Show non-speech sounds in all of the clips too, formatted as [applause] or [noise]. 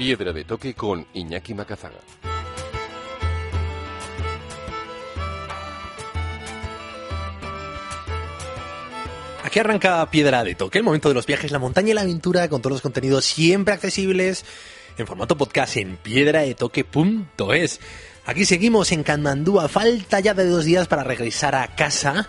Piedra de Toque con Iñaki Macazaga. Aquí arranca Piedra de Toque, el momento de los viajes, la montaña y la aventura, con todos los contenidos siempre accesibles en formato podcast en piedradetoque.es. Aquí seguimos en Kanmandú, falta ya de dos días para regresar a casa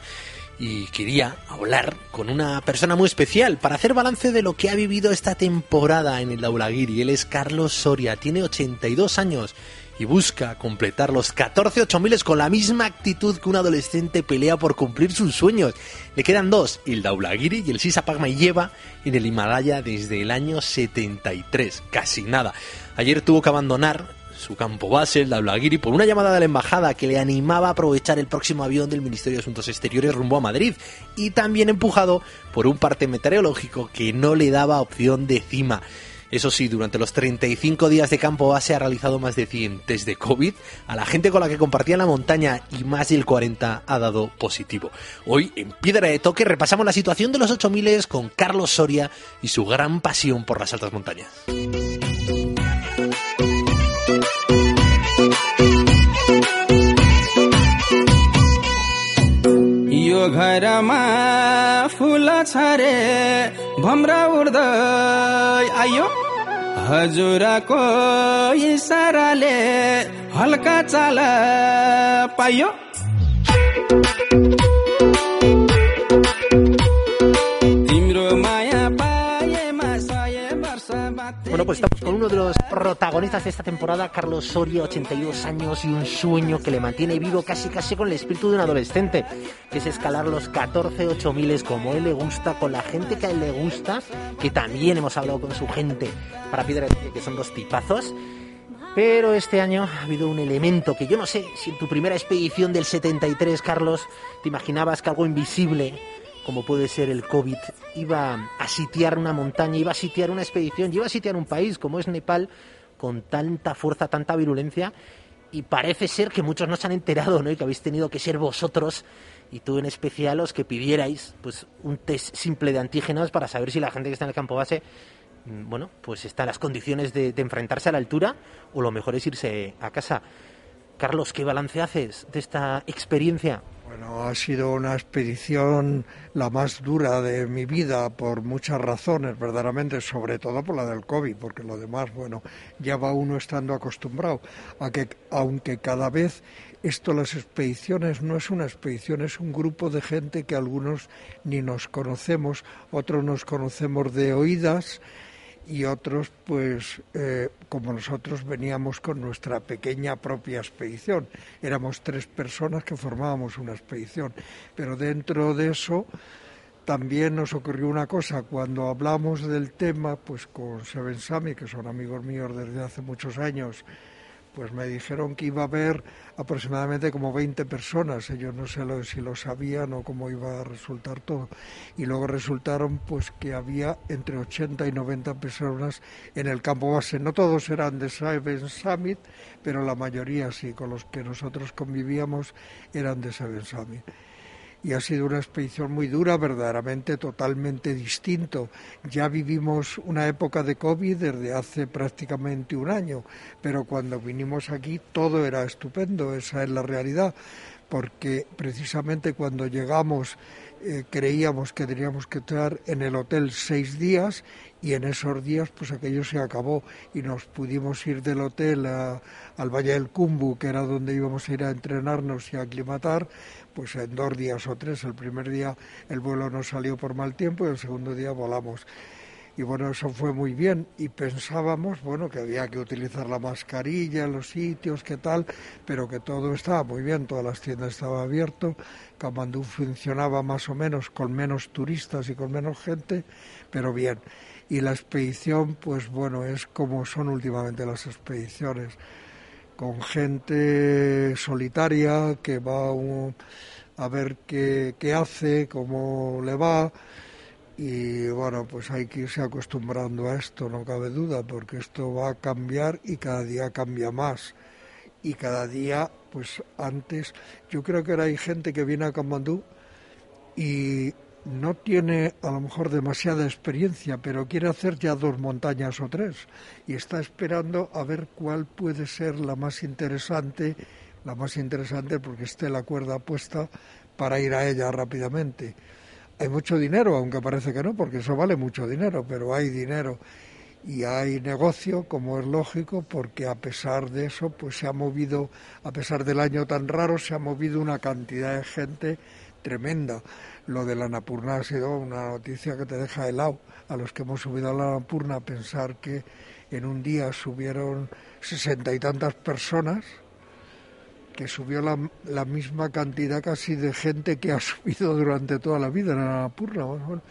y quería hablar con una persona muy especial para hacer balance de lo que ha vivido esta temporada en el Daulagiri. Él es Carlos Soria, tiene 82 años y busca completar los 14 8000 con la misma actitud que un adolescente pelea por cumplir sus sueños. Le quedan dos, el Daulagiri y el Sisa Pagma y lleva en el Himalaya desde el año 73, casi nada. Ayer tuvo que abandonar su campo base, el Daulagiri, por una llamada de la embajada que le animaba a aprovechar el próximo avión del Ministerio de Asuntos Exteriores rumbo a Madrid y también empujado por un parte meteorológico que no le daba opción de cima. Eso sí, durante los 35 días de campo base ha realizado más de 100 test de COVID a la gente con la que compartía la montaña y más del 40 ha dado positivo. Hoy, en Piedra de Toque, repasamos la situación de los 8000 con Carlos Soria y su gran pasión por las altas montañas. यो घरमा फुल छरे भम्रा उड्दै आयो हजुरको इसाराले हल्का चाल पायो Bueno, pues estamos con uno de los protagonistas de esta temporada, Carlos Soria, 82 años y un sueño que le mantiene vivo casi casi con el espíritu de un adolescente, que es escalar los 14 8000 como él le gusta, con la gente que a él le gusta, que también hemos hablado con su gente para Piedra que son dos tipazos. Pero este año ha habido un elemento que yo no sé si en tu primera expedición del 73, Carlos, te imaginabas que algo invisible, como puede ser el COVID, iba a sitiar una montaña, iba a sitiar una expedición, iba a sitiar un país como es Nepal, con tanta fuerza, tanta virulencia. Y parece ser que muchos no se han enterado, ¿no? Y que habéis tenido que ser vosotros, y tú en especial, los que pidierais pues un test simple de antígenos para saber si la gente que está en el campo base mm, bueno, pues está en las condiciones de, de enfrentarse a la altura o lo mejor es irse a casa. Carlos, ¿qué balance haces de esta experiencia? Bueno, ha sido una expedición la más dura de mi vida por muchas razones, verdaderamente, sobre todo por la del COVID, porque lo demás, bueno, ya va uno estando acostumbrado a que, aunque cada vez esto, las expediciones, no es una expedición, es un grupo de gente que algunos ni nos conocemos, otros nos conocemos de oídas y otros, pues, eh, como nosotros veníamos con nuestra pequeña propia expedición. Éramos tres personas que formábamos una expedición, pero dentro de eso también nos ocurrió una cosa, cuando hablamos del tema, pues con Seven Sami, que son amigos míos desde hace muchos años, pues me dijeron que iba a haber aproximadamente como 20 personas. Ellos no sé lo- si lo sabían o cómo iba a resultar todo. Y luego resultaron pues que había entre 80 y 90 personas en el campo base. No todos eran de Seven Summit, pero la mayoría sí, con los que nosotros convivíamos eran de Seven Summit y ha sido una expedición muy dura, verdaderamente totalmente distinto. Ya vivimos una época de COVID desde hace prácticamente un año, pero cuando vinimos aquí todo era estupendo, esa es la realidad, porque precisamente cuando llegamos eh, creíamos que teníamos que estar en el hotel seis días y en esos días pues aquello se acabó y nos pudimos ir del hotel a- al Valle del Cumbu, que era donde íbamos a ir a entrenarnos y a aclimatar, pues en dos días o tres. El primer día el vuelo no salió por mal tiempo y el segundo día volamos. Y bueno, eso fue muy bien y pensábamos, bueno, que había que utilizar la mascarilla en los sitios, qué tal, pero que todo estaba muy bien, todas las tiendas estaban abiertas, Kamandú funcionaba más o menos con menos turistas y con menos gente, pero bien. Y la expedición, pues bueno, es como son últimamente las expediciones, con gente solitaria que va un- a ver qué, qué hace, cómo le va, y bueno, pues hay que irse acostumbrando a esto, no cabe duda, porque esto va a cambiar y cada día cambia más. Y cada día, pues antes, yo creo que ahora hay gente que viene a Kamandú y no tiene a lo mejor demasiada experiencia, pero quiere hacer ya dos montañas o tres y está esperando a ver cuál puede ser la más interesante, la más interesante porque esté la cuerda puesta para ir a ella rápidamente. Hay mucho dinero, aunque parece que no, porque eso vale mucho dinero, pero hay dinero y hay negocio, como es lógico, porque a pesar de eso, pues se ha movido, a pesar del año tan raro, se ha movido una cantidad de gente tremenda. Lo de la Napurna ha sido una noticia que te deja helado. A los que hemos subido a la Napurna, pensar que en un día subieron sesenta y tantas personas, que subió la, la, misma cantidad casi de gente que ha [laughs] subido durante toda la vida en la. Bueno,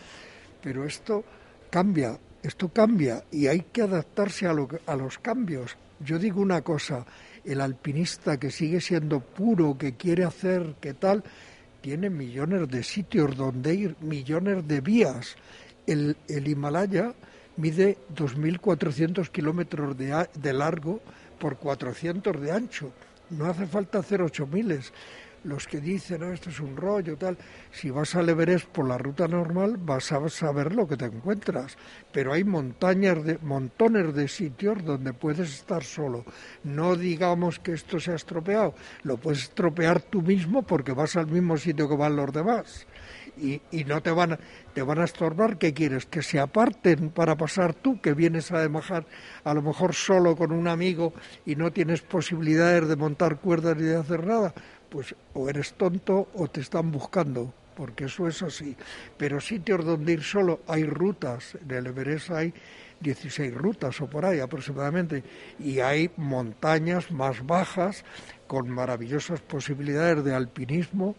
pero esto cambia, esto cambia y hay que adaptarse a, lo, a los cambios. Yo digo una cosa, el alpinista que sigue siendo puro, que quiere hacer, que tal, tiene millones de sitios donde ir, millones de vías. El, el Himalaya mide 2.400 kilómetros de, de largo por 400 de ancho. No hace falta hacer 8.000 los que dicen, no, esto es un rollo, tal, si vas al Everest por la ruta normal vas a saber lo que te encuentras, pero hay montañas de, montones de sitios donde puedes estar solo. No digamos que esto se ha estropeado, lo puedes estropear tú mismo porque vas al mismo sitio que van los demás. Y, no te van, a, te van a estorbar, ¿qué quieres? Que se aparten para pasar tú, que vienes a bajar a lo mejor solo con un amigo y no tienes posibilidades de montar cuerdas ni de hacer nada pues o eres tonto o te están buscando, porque eso es así. Pero sitios donde ir solo hay rutas, en el Everest hay 16 rutas o por ahí aproximadamente, y hay montañas más bajas con maravillosas posibilidades de alpinismo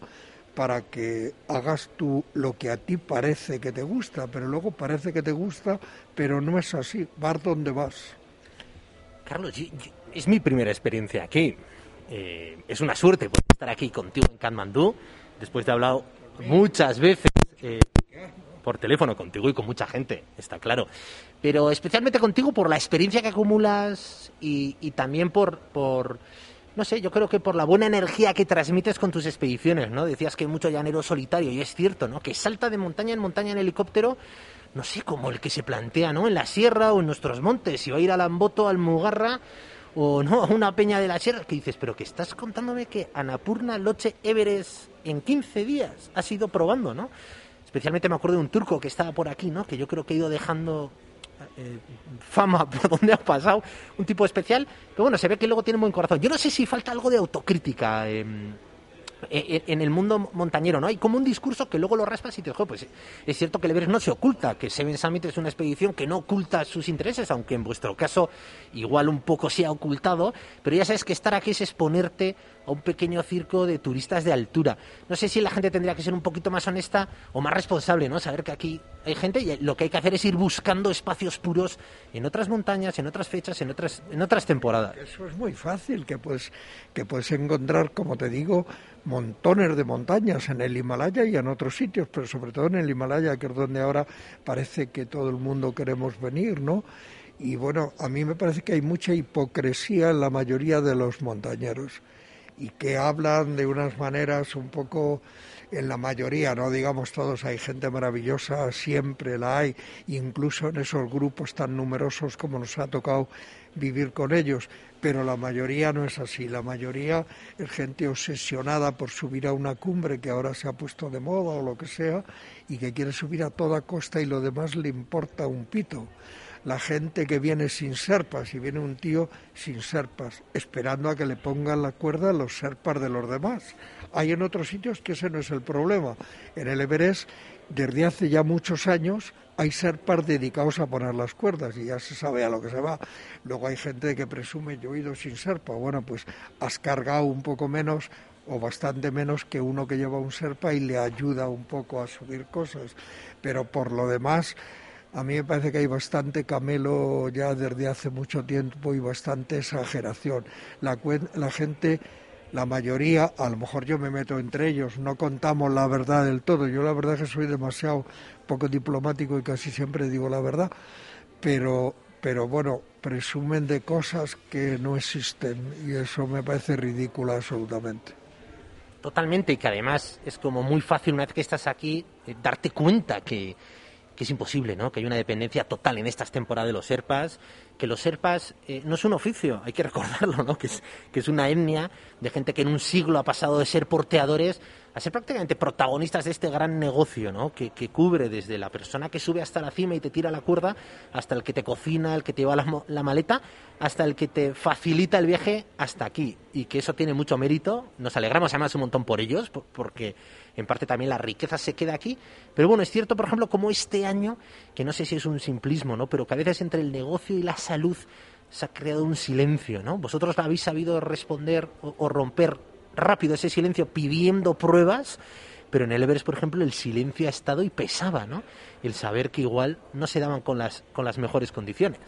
para que hagas tú lo que a ti parece que te gusta, pero luego parece que te gusta, pero no es así, vas donde vas. Carlos, es mi primera experiencia aquí. Eh, es una suerte poder estar aquí contigo en Katmandú, después de hablado muchas veces eh, por teléfono contigo y con mucha gente, está claro. Pero especialmente contigo por la experiencia que acumulas y, y también por, por, no sé, yo creo que por la buena energía que transmites con tus expediciones, ¿no? Decías que hay mucho llanero solitario y es cierto, ¿no? Que salta de montaña en montaña en helicóptero, no sé, como el que se plantea, ¿no? En la sierra o en nuestros montes, si va a ir a Lamboto, al Mugarra o no, una peña de la sierra, que dices, pero que estás contándome que Anapurna Loche Everest en 15 días has ido probando, ¿no? Especialmente me acuerdo de un turco que estaba por aquí, ¿no? Que yo creo que ha ido dejando eh, fama [laughs] por donde ha pasado, un tipo especial, pero bueno, se ve que luego tiene buen corazón. Yo no sé si falta algo de autocrítica. Eh, en el mundo montañero, ¿no? Hay como un discurso que luego lo raspas y te dices, pues es cierto que el Everest no se oculta, que Seven Summit es una expedición que no oculta sus intereses, aunque en vuestro caso igual un poco se ha ocultado, pero ya sabes que estar aquí es exponerte a un pequeño circo de turistas de altura. No sé si la gente tendría que ser un poquito más honesta o más responsable, ¿no? Saber que aquí hay gente y lo que hay que hacer es ir buscando espacios puros en otras montañas, en otras fechas, en otras, en otras temporadas. Eso es muy fácil, que puedes, que puedes encontrar, como te digo, montones de montañas en el Himalaya y en otros sitios, pero sobre todo en el Himalaya, que es donde ahora parece que todo el mundo queremos venir, ¿no? Y bueno, a mí me parece que hay mucha hipocresía en la mayoría de los montañeros y que hablan de unas maneras un poco en la mayoría, no digamos todos, hay gente maravillosa, siempre la hay, incluso en esos grupos tan numerosos como nos ha tocado vivir con ellos, pero la mayoría no es así, la mayoría es gente obsesionada por subir a una cumbre que ahora se ha puesto de moda o lo que sea y que quiere subir a toda costa y lo demás le importa un pito la gente que viene sin serpas y viene un tío sin serpas, esperando a que le pongan la cuerda a los serpas de los demás. Hay en otros sitios que ese no es el problema. En el Everest, desde hace ya muchos años, hay serpas dedicados a poner las cuerdas y ya se sabe a lo que se va. Luego hay gente que presume yo he ido sin serpa. Bueno, pues has cargado un poco menos o bastante menos que uno que lleva un serpa y le ayuda un poco a subir cosas. Pero por lo demás, a mí me parece que hay bastante camelo ya desde hace mucho tiempo y bastante exageración. La, la gente, la mayoría, a lo mejor yo me meto entre ellos, no contamos la verdad del todo. Yo la verdad es que soy demasiado poco diplomático y casi siempre digo la verdad, pero, pero bueno, presumen de cosas que no existen y eso me parece ridículo absolutamente. Totalmente, y que además es como muy fácil una vez que estás aquí eh, darte cuenta que, que es imposible, ¿no? Que hay una dependencia total en estas temporadas de los serpas, que los serpas eh, no es un oficio, hay que [laughs] recordarlo, ¿no? Que es, que es una etnia de gente que en un siglo ha pasado de ser porteadores a ser prácticamente protagonistas de este gran negocio, ¿no? Que, que cubre desde la persona que sube hasta la cima y te tira la cuerda, hasta el que te cocina, el que te lleva la, la maleta, hasta el que te facilita el viaje hasta aquí. Y que eso tiene mucho mérito. Nos alegramos además un montón por ellos, por- porque en parte también la riqueza se queda aquí. Pero bueno, es cierto, por ejemplo, como este año, que no sé si es un simplismo, ¿no? Pero que a veces entre el negocio y la salud se ha creado un silencio, ¿no? Vosotros habéis sabido responder o, romper rápido ese silencio pidiendo pruebas, pero en el Everest, por ejemplo, el silencio ha estado y pesaba, ¿no? El saber que igual no se daban con las, con las mejores condiciones.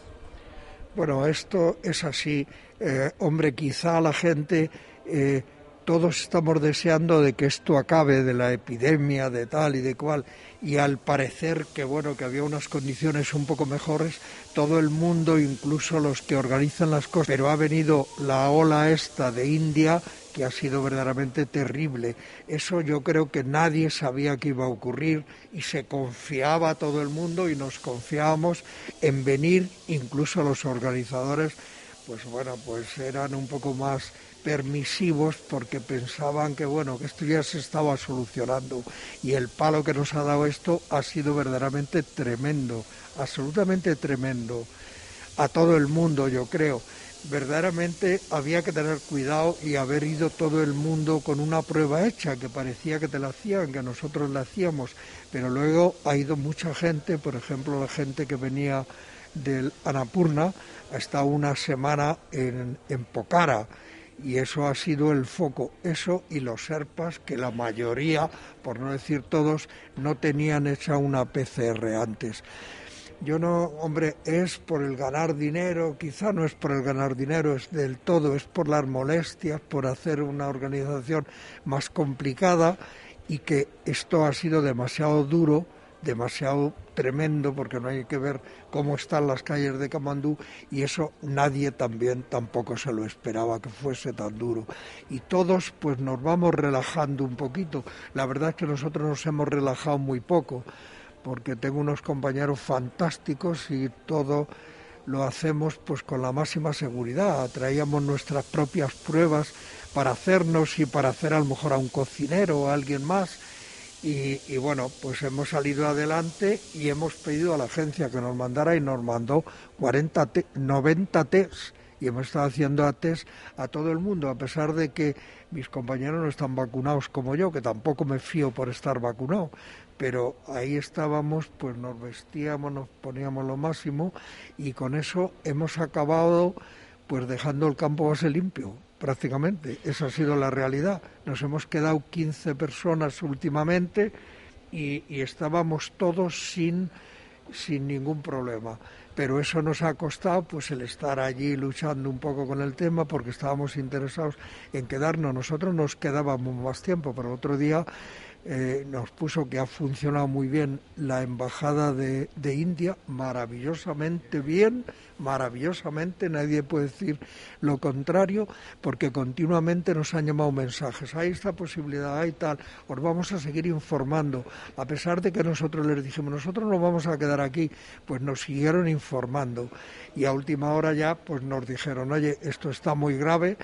Bueno, esto es así. Eh, hombre, quizá la gente, eh, todos estamos deseando de que esto acabe, de la epidemia, de tal y de cual, y al parecer que bueno, que había unas condiciones un poco mejores, todo el mundo, incluso los que organizan las cosas, pero ha venido la ola esta de India que ha sido verdaderamente terrible. Eso yo creo que nadie sabía que iba a ocurrir y se confiaba todo el mundo y nos confiábamos en venir, incluso los organizadores, pues bueno, pues eran un poco más permisivos porque pensaban que bueno, que esto ya se estaba solucionando. Y el palo que nos ha dado esto ha sido verdaderamente tremendo, absolutamente tremendo. A todo el mundo, yo creo. Verdaderamente había que tener cuidado y haber ido todo el mundo con una prueba hecha, que parecía que te la hacían, que nosotros la hacíamos, pero luego ha ido mucha gente, por ejemplo, la gente que venía del Anapurna, ha estado una semana en, en Pokhara, y eso ha sido el foco, eso y los serpas, que la mayoría, por no decir todos, no tenían hecha una PCR antes. Yo no, hombre, es por el ganar dinero, quizá no es por el ganar dinero, es del todo, es por las molestias, por hacer una organización más complicada y que esto ha sido demasiado duro, demasiado tremendo, porque no hay que ver cómo están las calles de Camandú y eso nadie también tampoco se lo esperaba que fuese tan duro. Y todos pues nos vamos relajando un poquito. La verdad es que nosotros nos hemos relajado muy poco porque tengo unos compañeros fantásticos y todo lo hacemos pues con la máxima seguridad. Traíamos nuestras propias pruebas para hacernos y para hacer a lo mejor a un cocinero o a alguien más. Y, y, bueno, pues hemos salido adelante y hemos pedido a la agencia que nos mandara y nos mandó 40 te 90 test. Y hemos estado haciendo test a todo el mundo, a pesar de que mis compañeros no están vacunados como yo, que tampoco me fío por estar vacunado, pero ahí estábamos, pues nos vestíamos, nos poníamos lo máximo y con eso hemos acabado pues dejando el campo base limpio prácticamente. Esa ha sido la realidad. Nos hemos quedado 15 personas últimamente y, estábamos todos sin, sin ningún problema. Pero eso nos ha costado pues el estar allí luchando un poco con el tema porque estábamos interesados en quedarnos. Nosotros nos quedábamos más tiempo, pero otro día eh, nos puso que ha funcionado muy bien la embajada de, de, India, maravillosamente bien, maravillosamente, nadie puede decir lo contrario, porque continuamente nos han llamado mensajes, hay esta posibilidad, hay tal, os vamos a seguir informando, a pesar de que nosotros les dijimos, nosotros nos vamos a quedar aquí, pues nos siguieron informando. Y a última hora ya pues nos dijeron, oye, esto está muy grave,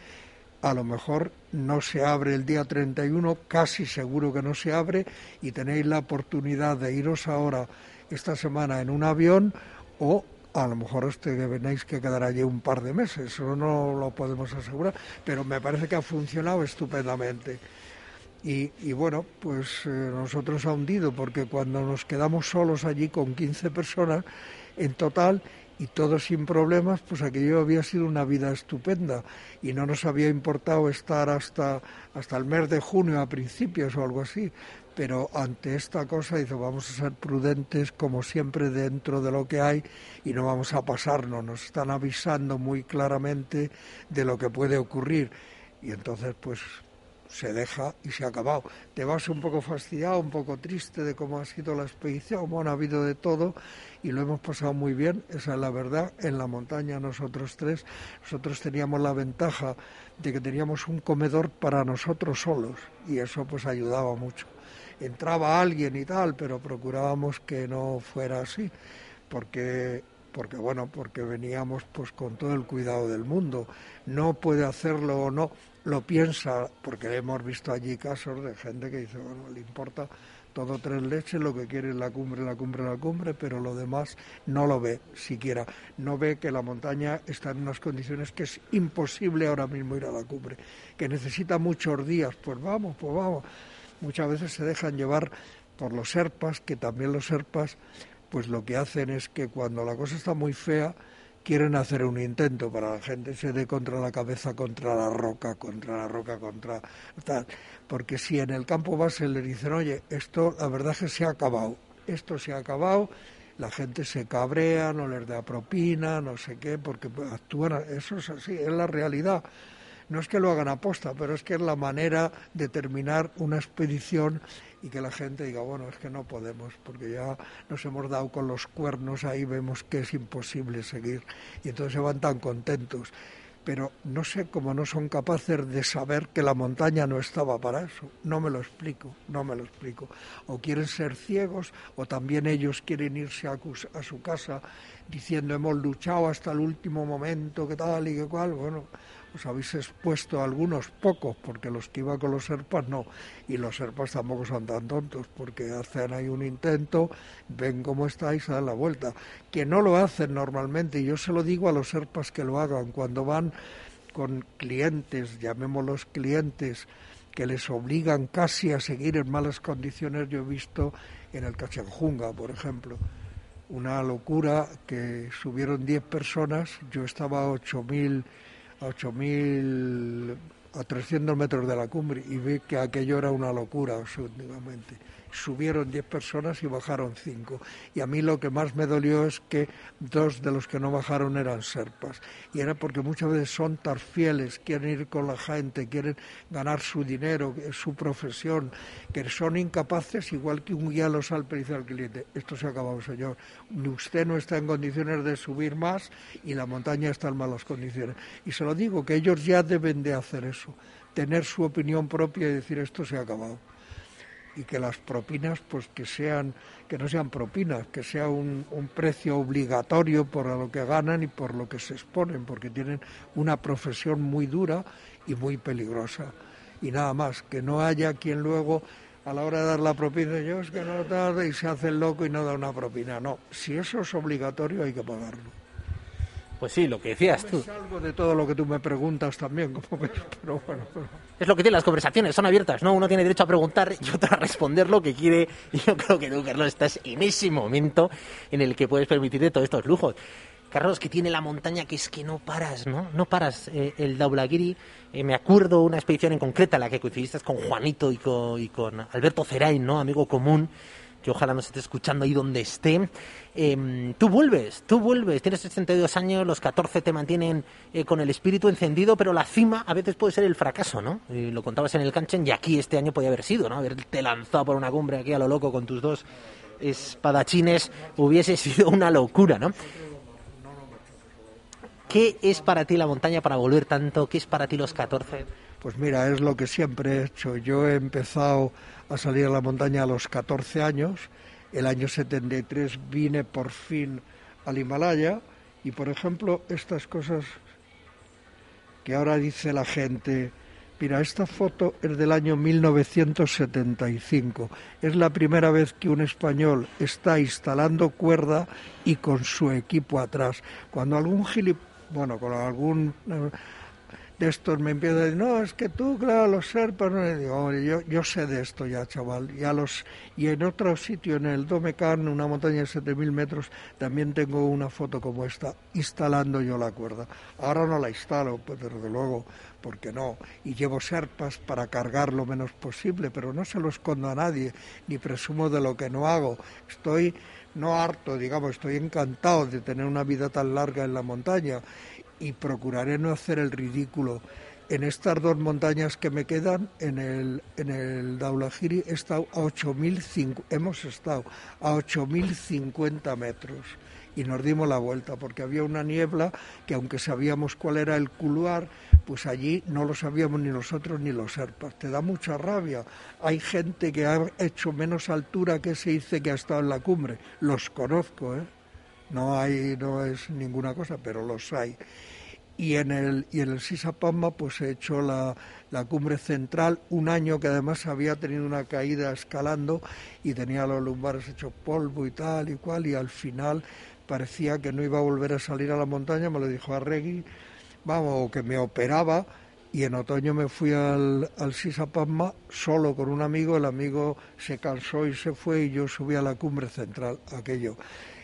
a lo mejor no se abre el día 31, casi seguro que no se abre, y tenéis la oportunidad de iros ahora esta semana en un avión o a lo mejor os tenéis que quedar allí un par de meses, eso no lo podemos asegurar, pero me parece que ha funcionado estupendamente. Y, bueno, pues eh, nosotros ha hundido, porque cuando nos quedamos solos allí con 15 personas en total, y todo sin problemas, pues aquello había sido una vida estupenda y no nos había importado estar hasta, hasta el mes de junio a principios o algo así. Pero ante esta cosa dice, vamos a ser prudentes como siempre dentro de lo que hay y no vamos a pasarnos. Nos están avisando muy claramente de lo que puede ocurrir. Y entonces pues se deja y se ha acabado. Te vas un poco fastidiado, un poco triste de cómo ha sido la expedición, bueno, ha habido de todo y lo hemos pasado muy bien, esa es la verdad. En la montaña nosotros tres, nosotros teníamos la ventaja de que teníamos un comedor para nosotros solos y eso pues ayudaba mucho. Entraba alguien y tal, pero procurábamos que no fuera así, porque porque bueno, porque veníamos pues con todo el cuidado del mundo. No puede hacerlo o no, lo piensa, porque hemos visto allí casos de gente que dice, bueno, le importa todo tres leches, lo que quiere es la cumbre, la cumbre, la cumbre, pero lo demás no lo ve siquiera. No ve que la montaña está en unas condiciones que es imposible ahora mismo ir a la cumbre, que necesita muchos días, pues vamos, pues vamos. Muchas veces se dejan llevar por los serpas, que también los serpas, pues lo que hacen es que cuando la cosa está muy fea, quieren hacer un intento para la gente se dé contra la cabeza, contra la roca, contra la roca, contra tal. Porque si en el campo base le dicen, oye, esto la verdad es que se ha acabado, esto se ha acabado, la gente se cabrea, no les da propina, no sé qué, porque actúan, eso es así, es la realidad. No es que lo hagan aposta, pero es que es la manera de terminar una expedición y que la gente diga, bueno, es que no podemos, porque ya nos hemos dado con los cuernos, ahí vemos que es imposible seguir, y entonces se van tan contentos. Pero no sé cómo no son capaces de saber que la montaña no estaba para eso. No me lo explico, no me lo explico. O quieren ser ciegos, o también ellos quieren irse a, a su casa diciendo hemos luchado hasta el último momento, que tal y que cual. Bueno, os habéis expuesto a algunos pocos, porque los que iban con los serpas no, y los serpas tampoco son tan tontos, porque hacen ahí un intento, ven cómo estáis, dan la vuelta, que no lo hacen normalmente, y yo se lo digo a los serpas que lo hagan, cuando van con clientes, llamémoslos clientes, que les obligan casi a seguir en malas condiciones, yo he visto en el Cachanjunga, por ejemplo, una locura que subieron 10 personas, yo estaba a 8.000 a 8.000, a 300 metros de la cumbre y vi que aquello era una locura absolutamente subieron 10 personas y bajaron 5. Y a mí lo que más me dolió es que dos de los que no bajaron eran serpas. Y era porque muchas veces son tan fieles, quieren ir con la gente, quieren ganar su dinero, su profesión, que son incapaces, igual que un guía los salpe dice al cliente, esto se ha acabado, señor. Usted no está en condiciones de subir más y la montaña está en malas condiciones. Y se lo digo, que ellos ya deben de hacer eso, tener su opinión propia y decir, esto se ha acabado y que las propinas pues que sean que no sean propinas que sea un, un, precio obligatorio por lo que ganan y por lo que se exponen porque tienen una profesión muy dura y muy peligrosa y nada más que no haya quien luego a la hora de dar la propina yo es que no tarde y se hace el loco y no da una propina no si eso es obligatorio hay que pagarlo pues sí, lo que decías tú. algo de todo lo que tú me preguntas también, como pero bueno. Es lo que tiene las conversaciones, son abiertas, ¿no? Uno tiene derecho a preguntar y otro a responder lo que quiere. Y yo creo que tú, Carlos, estás en ese momento en el que puedes permitirte todos estos lujos. Carlos, que tiene la montaña que es que no paras, ¿no? No paras. Eh, el Daulagiri, eh, me acuerdo una expedición en concreta, la que coincidiste con Juanito y con, y con Alberto Cerain, ¿no? Amigo común que ojalá nos esté escuchando ahí donde esté. Em, tú vuelves, tú vuelves, tienes 62 años, los 14 te mantienen eh, con el espíritu encendido, pero la cima a veces puede ser el fracaso, ¿no? lo contabas en el canchen y aquí este año podía haber sido, ¿no? Haberte lanzado por una cumbre aquí a lo loco con tus dos espadachines hubiese sido una locura, ¿no? ¿Qué es para ti la montaña para volver tanto? ¿Qué es para ti los 14? Pues mira, es lo que siempre he hecho. Yo he empezado a salir a la montaña a los 14 años. El año 73 vine por fin al Himalaya y, por ejemplo, estas cosas que ahora dice la gente, mira, esta foto es del año 1975. Es la primera vez que un español está instalando cuerda y con su equipo atrás. Cuando algún gilip, bueno, con algún de estos me empieza a decir, no, es que tú, claro, los serpas, no. yo, yo sé de esto ya, chaval. Ya los, y en otro sitio, en el Domecan, una montaña de 7.000 metros, también tengo una foto como esta, instalando yo la cuerda. Ahora no la instalo, pues desde luego, porque no. Y llevo serpas para cargar lo menos posible, pero no se lo escondo a nadie, ni presumo de lo que no hago. Estoy no harto, digamos, estoy encantado de tener una vida tan larga en la montaña y procuraré no hacer el ridículo. En estas dos montañas que me quedan, en el, en el Daulagiri, he estado a hemos estado a 8.050 metros y nos dimos la vuelta porque había una niebla que aunque sabíamos cuál era el culuar, pues allí no lo sabíamos ni nosotros ni los serpas. Te da mucha rabia. Hay gente que ha hecho menos altura que se dice que ha estado en la cumbre. Los conozco, ¿eh? No hay, no es ninguna cosa, pero los hay. Y en el, y en el pues he hecho la, la, cumbre central, un año que además había tenido una caída escalando y tenía los lumbares hechos polvo y tal y cual, y al final parecía que no iba a volver a salir a la montaña, me lo dijo Arregui, vamos, que me operaba, y en otoño me fui al, al Sisapamba solo con un amigo, el amigo se cansó y se fue y yo subí a la cumbre central, aquello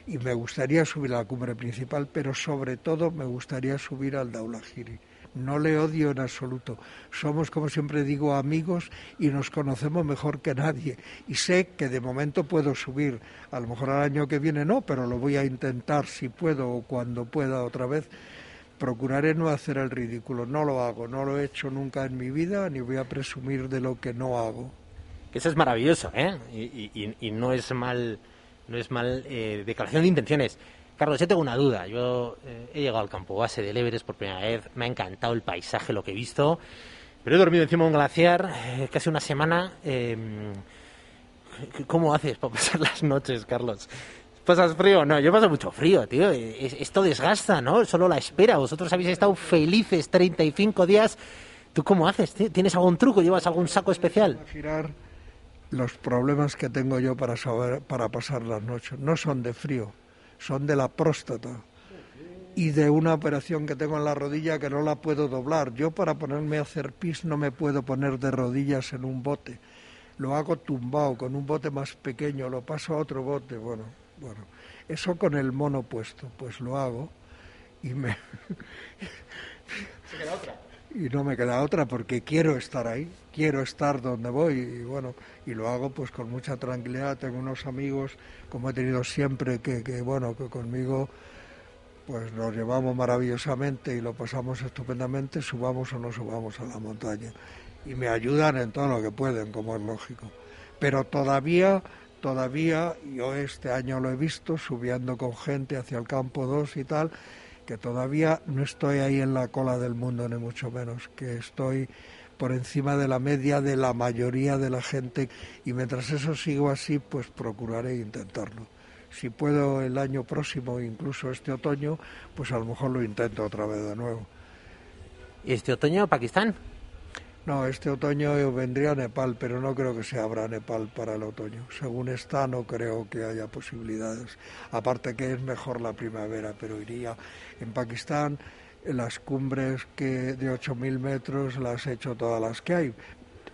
y me gustaría subir a la cumbre principal, pero sobre todo me gustaría subir al Daulagiri. No le odio en absoluto. Somos, como siempre digo, amigos y nos conocemos mejor que nadie. Y sé que de momento puedo subir. A lo mejor al año que viene no, pero lo voy a intentar si puedo o cuando pueda otra vez. Procuraré no hacer el ridículo. No lo hago. No lo he hecho nunca en mi vida ni voy a presumir de lo que no hago. Eso es maravilloso, ¿eh? y, y no es mal no es mal eh, declaración de intenciones. Carlos, yo tengo una duda. Yo eh, he llegado al campo base del Everest por primera vez, me ha encantado el paisaje, lo que he visto, pero he dormido encima de un glaciar eh, casi una semana. Em, ¿Cómo haces para [laughs] pasar las noches, Carlos? ¿Pasas frío? No, yo paso mucho frío, tío. Esto desgasta, ¿no? Solo la espera. Vosotros habéis estado felices 35 días. ¿Tú cómo haces? ¿Tienes algún truco? ¿Llevas algún saco especial? Girar los problemas que tengo yo para, saber, para pasar las noches. No son de frío, son de la próstata y de una operación que tengo en la rodilla que no la puedo doblar. Yo para ponerme a hacer pis no me puedo poner de rodillas en un bote. Lo hago tumbado con un bote más pequeño, lo paso a otro bote. Bueno, bueno, eso con el mono puesto, pues lo hago y me... [laughs] ¿Se queda otra? Y no me queda otra porque quiero estar ahí, quiero estar donde voy y bueno, y lo hago pues con mucha tranquilidad, tengo unos amigos como he tenido siempre que, que bueno, que conmigo pues nos llevamos maravillosamente y lo pasamos estupendamente, subamos o no subamos a la montaña y me ayudan en todo lo que pueden, como es lógico. Pero todavía todavía yo este año lo he visto subiendo con gente hacia el campo 2 y tal que todavía no estoy ahí en la cola del mundo, ni mucho menos, que estoy por encima de la media de la mayoría de la gente y mientras eso sigo así, pues procuraré intentarlo. Si puedo el año próximo, incluso este otoño, pues a lo mejor lo intento otra vez de nuevo. ¿Y este otoño Pakistán? No, este otoño vendría a Nepal, pero no creo que se abra Nepal para el otoño. Según está, no creo que haya posibilidades. Aparte que es mejor la primavera, pero iría en Pakistán. Las cumbres que de 8.000 metros las he hecho todas las que hay.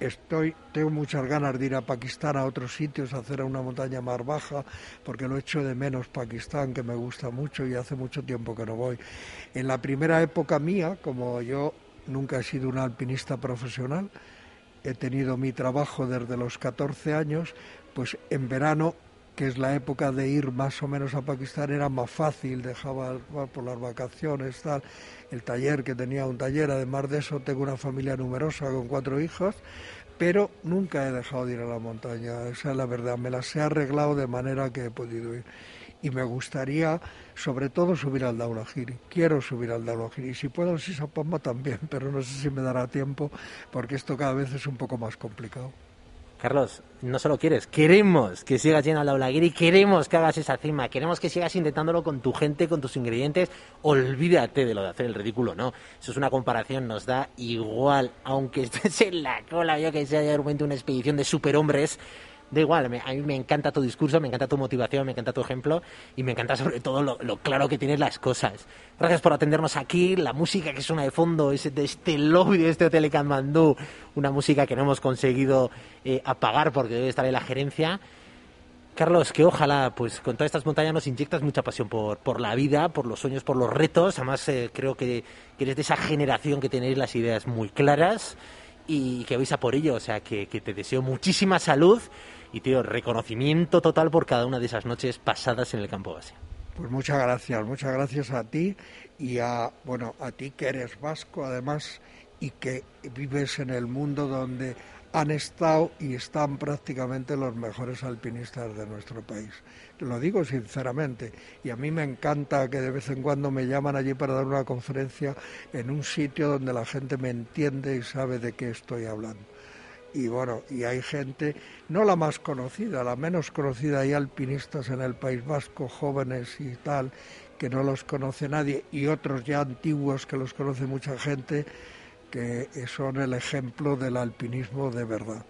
Estoy, tengo muchas ganas de ir a Pakistán, a otros sitios, a hacer una montaña más baja, porque lo echo de menos Pakistán, que me gusta mucho y hace mucho tiempo que no voy. En la primera época mía, como yo nunca he sido un alpinista profesional, he tenido mi trabajo desde los 14 años, pues en verano, que es la época de ir más o menos a Pakistán, era más fácil, dejaba por las vacaciones, tal, el taller que tenía un taller, además de eso tengo una familia numerosa con cuatro hijos, pero nunca he dejado de ir a la montaña, esa es la verdad, me las he arreglado de manera que he podido ir y me gustaría sobre todo subir al Daulagiri. Quiero subir al Daulagiri si puedo al Sisapamba también, [laughs] pero no sé si me dará tiempo porque esto cada vez es un poco más complicado. Carlos, no solo quieres, queremos que sigas yendo al Daulagiri, queremos que hagas esa cima, queremos que sigas intentándolo con tu gente, con tus ingredientes. Olvídate de lo de hacer el ridículo, no. Eso es una comparación, nos da igual, aunque [laughs] estés en la cola, yo que sea de repente una expedición de superhombres da igual, a mí me encanta tu discurso, me encanta tu motivación, me encanta tu ejemplo y me encanta sobre todo lo, claro que tienes las cosas. Gracias por atendernos aquí, la música que suena de fondo es de este lobby de este hotel de Kathmandú, una música que no hemos conseguido eh, apagar porque debe estar en la gerencia. Carlos, que ojalá, pues con todas estas montañas nos inyectas mucha pasión por, por la vida, por los sueños, por los retos. Además, eh, creo que, que, eres de esa generación que tenéis las ideas muy claras y que vais a por ello. O sea, que, que te deseo muchísima salud y, tío, reconocimiento total por cada una de esas noches pasadas en el campo base. Pues muchas gracias, muchas gracias a ti y a, bueno, a ti que eres vasco además y que vives en el mundo donde han estado y están prácticamente los mejores alpinistas de nuestro país. Lo digo sinceramente. Y a mí me encanta que de vez en cuando me llaman allí para dar una conferencia en un sitio donde la gente me entiende y sabe de qué estoy hablando. Y bueno, y hay gente, no la más conocida, la menos conocida, hay alpinistas en el País Vasco, jóvenes y tal, que no los conoce nadie, y otros ya antiguos que los conoce mucha gente, que son el ejemplo del alpinismo de verdad.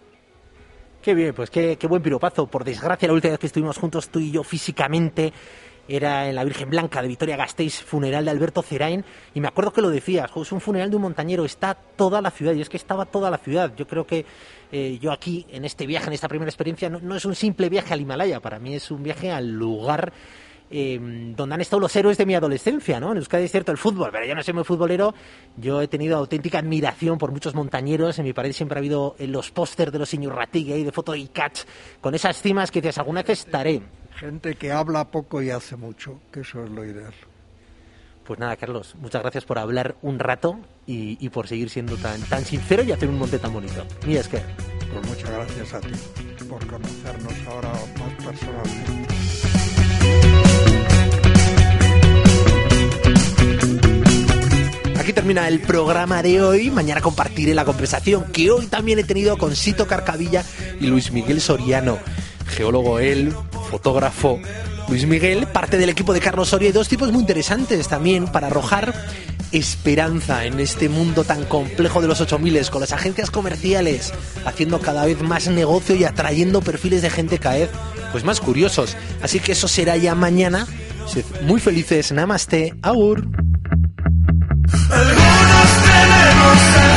Qué bien, pues qué, qué buen piropazo. Por desgracia, la última vez que estuvimos juntos tú y yo físicamente era en la Virgen Blanca de Vitoria Gasteiz, funeral de Alberto Cerain, y me acuerdo que lo decías, es un funeral de un montañero, está toda la ciudad, y es que estaba toda la ciudad. Yo creo que eh, yo aquí, en este viaje, en esta primera experiencia, no, es un simple viaje al Himalaya, para mí es un viaje al lugar eh, donde han estado los héroes de mi adolescencia, ¿no? En Euskadi es cierto el fútbol, pero yo no soy muy futbolero, yo he tenido auténtica admiración por muchos montañeros, en mi pared siempre ha habido en los pósters de los Iñurratigue de foto y catch, con esas cimas que dices, alguna vez estaré. Gente que habla poco y hace mucho, que eso es lo ideal. Pues nada, Carlos, muchas gracias por hablar un rato y, y por seguir siendo tan, tan sincero y hacer un monte tan bonito. Mira, es que... Pues muchas gracias a ti por conocernos ahora más personalmente. Aquí termina el programa de hoy. Mañana compartiré la conversación que hoy también he tenido con Sito Carcavilla y Luis Miguel Soriano. Geólogo él, fotógrafo. Luis Miguel, parte del equipo de Carlos Soria y dos tipos muy interesantes también para arrojar esperanza en este mundo tan complejo de los 8000 con las agencias comerciales haciendo cada vez más negocio y atrayendo perfiles de gente cada vez pues más curiosos. Así que eso será ya mañana. Muy felices. Namaste. Tenemos